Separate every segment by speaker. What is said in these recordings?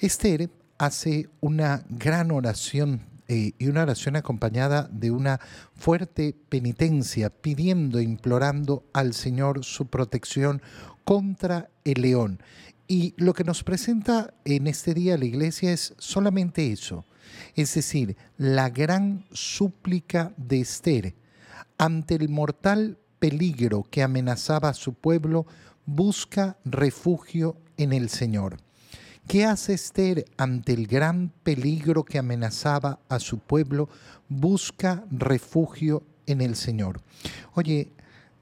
Speaker 1: Esther hace una gran oración eh, y una oración acompañada de una fuerte penitencia, pidiendo, implorando al Señor su protección contra el león. Y lo que nos presenta en este día la iglesia es solamente eso, es decir, la gran súplica de Esther ante el mortal peligro que amenazaba a su pueblo, busca refugio en el Señor. ¿Qué hace Esther ante el gran peligro que amenazaba a su pueblo? Busca refugio en el Señor. Oye,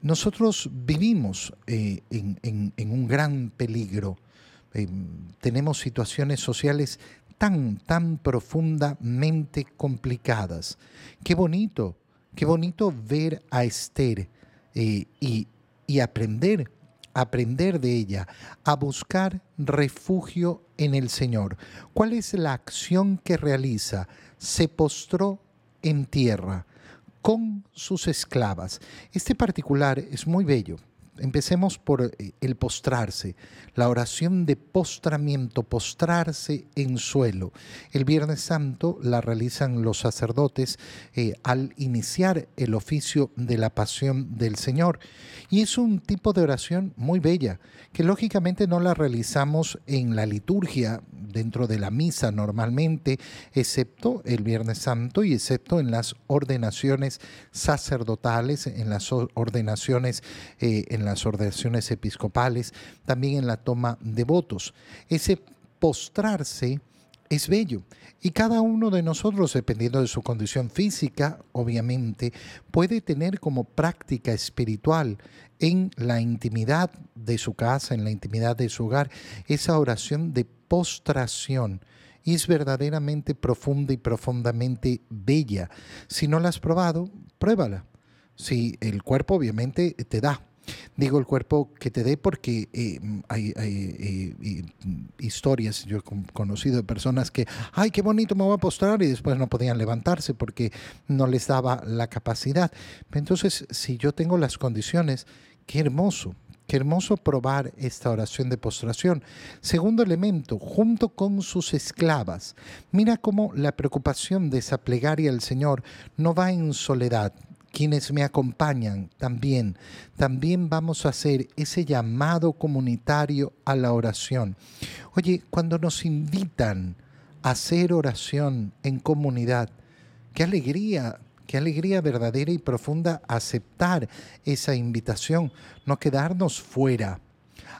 Speaker 1: nosotros vivimos eh, en, un gran peligro. Eh, tenemos situaciones sociales tan, tan profundamente complicadas. Qué bonito, qué bonito ver a Esther eh, y, y aprender aprender de ella, a buscar refugio en el Señor. ¿Cuál es la acción que realiza? Se postró en tierra con sus esclavas. Este particular es muy bello Empecemos por eh, el postrarse, la oración de postramiento, postrarse en suelo. El Viernes Santo la realizan los sacerdotes eh, al iniciar el oficio de la pasión del Señor. Y es un tipo de oración muy bella, que lógicamente no la realizamos en la liturgia, dentro de la misa normalmente, excepto el Viernes Santo y excepto en las ordenaciones sacerdotales, en las ordenaciones eh, en las ordenaciones episcopales, también en la toma de votos. Ese postrarse es bello. Y cada uno de nosotros, dependiendo de su condición física, obviamente, puede tener como práctica espiritual en la intimidad de su casa, en la intimidad de su hogar, esa oración de postración. Y es verdaderamente profunda y profundamente bella. Si no la has probado, pruébala. Si el cuerpo obviamente te da, Digo el cuerpo que te dé porque eh, hay, eh, historias, yo he conocido de personas que, ay, qué bonito me voy a postrar y después no podían levantarse porque no les daba la capacidad. Entonces, si yo tengo las condiciones, qué hermoso, Qué hermoso probar esta oración de postración. Segundo elemento, junto con sus esclavas. Mira cómo la preocupación de esa plegaria al Señor no va en soledad, quienes me acompañan también, también vamos a hacer ese llamado comunitario a la oración. Oye, cuando nos invitan a hacer oración en comunidad, qué alegría, qué alegría verdadera y profunda aceptar esa invitación, no quedarnos fuera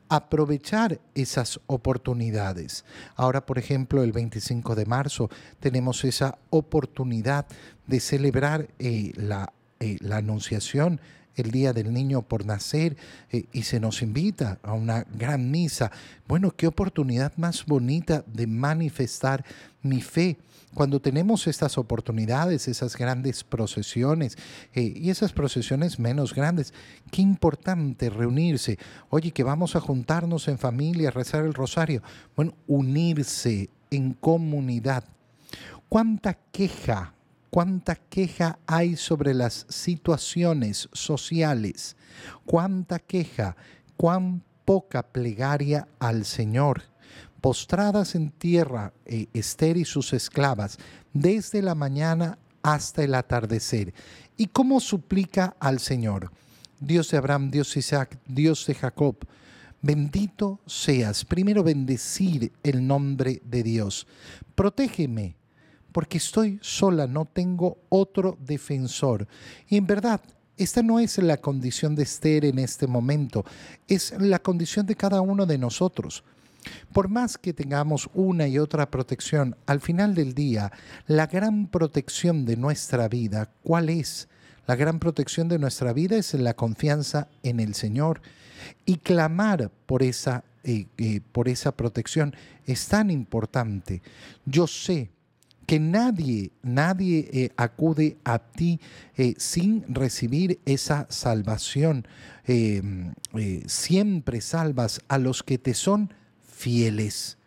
Speaker 1: aprovechar esas oportunidades. Ahora, por ejemplo, el 25 de marzo tenemos esa oportunidad de celebrar eh, la eh, la anunciación, el día del niño por nacer, eh, y se nos invita a una gran misa. Bueno, qué oportunidad más bonita de manifestar mi fe. Cuando tenemos estas oportunidades, esas grandes procesiones eh, y esas procesiones menos grandes, qué importante reunirse. Oye, que vamos a juntarnos en familia, rezar el rosario. Bueno, unirse en comunidad. ¿Cuánta queja cuánta queja hay sobre las situaciones sociales, cuánta queja, cuán poca plegaria al Señor. Postradas en tierra, eh, Esther y sus esclavas, desde la mañana hasta el atardecer. ¿Y cómo suplica al Señor? Dios de Abraham, Dios de Isaac, Dios de Jacob, bendito seas. Primero bendecir el nombre de Dios. Protégeme porque estoy sola, no tengo otro defensor. Y en verdad, esta no es la condición de Esther en este momento, es la condición de cada uno de nosotros. Por más que tengamos una y otra protección, al final del día, la gran protección de nuestra vida, ¿cuál es? La gran protección de nuestra vida es la confianza en el Señor y clamar por esa, eh, eh, por esa protección es tan importante. Yo sé que nadie, nadie eh, acude a ti eh, sin recibir esa salvación. Em, eh, siempre salvas a los que te son fieles.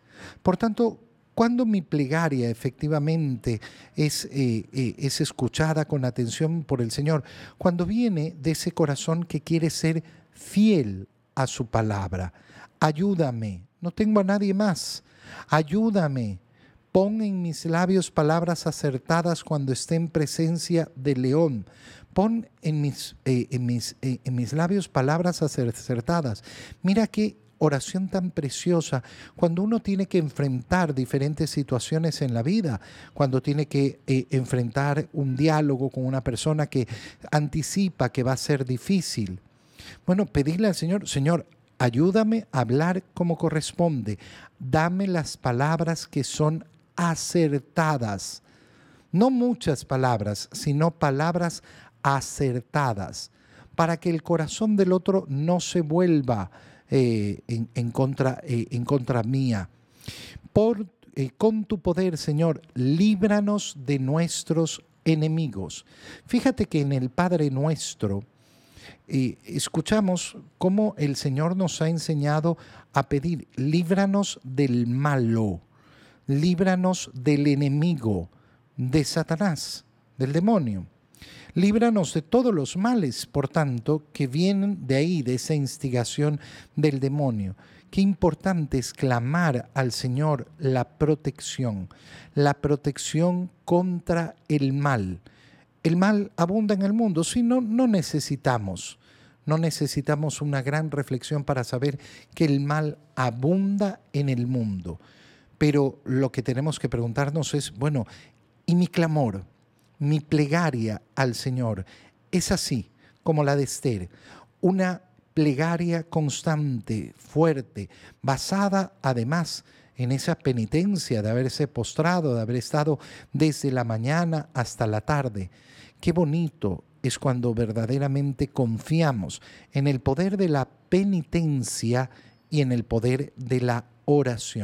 Speaker 1: Por tanto, cuando mi plegaria efectivamente es, es escuchada con atención por el Señor, cuando viene de ese corazón que quiere ser fiel a su palabra, ayúdame, no tengo a nadie más Ayúdame. Pon en mis labios palabras acertadas cuando esté en presencia del león. Pon en mis, eh, en mis, eh, en mis labios palabras acertadas. Mira qué oración tan preciosa cuando uno tiene que enfrentar diferentes situaciones en la vida, cuando tiene que eh, enfrentar un diálogo con una persona que anticipa que va a ser difícil. Bueno, pedirle al Señor, Señor, ayúdame a hablar como corresponde, dame las palabras que son acertadas. No muchas palabras, sino palabras acertadas, para que el corazón del otro no se vuelva eh, en, contra, eh, en contra mía. Por, eh, con tu poder, Señor, líbranos de nuestros enemigos. Fíjate que en el Padre nuestro escuchamos cómo el Señor nos ha enseñado a pedir, líbranos del malo, líbranos del enemigo, de Satanás, del demonio. Líbranos de todos los males, por tanto, que vienen de ahí, de esa instigación del demonio. Qué importante es clamar al Señor la protección, la protección contra el mal. El mal abunda en el mundo, si no, no necesitamos, no necesitamos una gran reflexión para saber que el mal abunda en el mundo. Pero lo que tenemos que preguntarnos es, bueno, ¿y mi clamor? mi plegaria al Señor es así como la de Esther, una plegaria constante, fuerte, basada además en esa penitencia de haberse postrado, de haber estado desde la mañana hasta la tarde. Qué bonito es cuando verdaderamente confiamos en el poder de la penitencia y en el poder de la oración.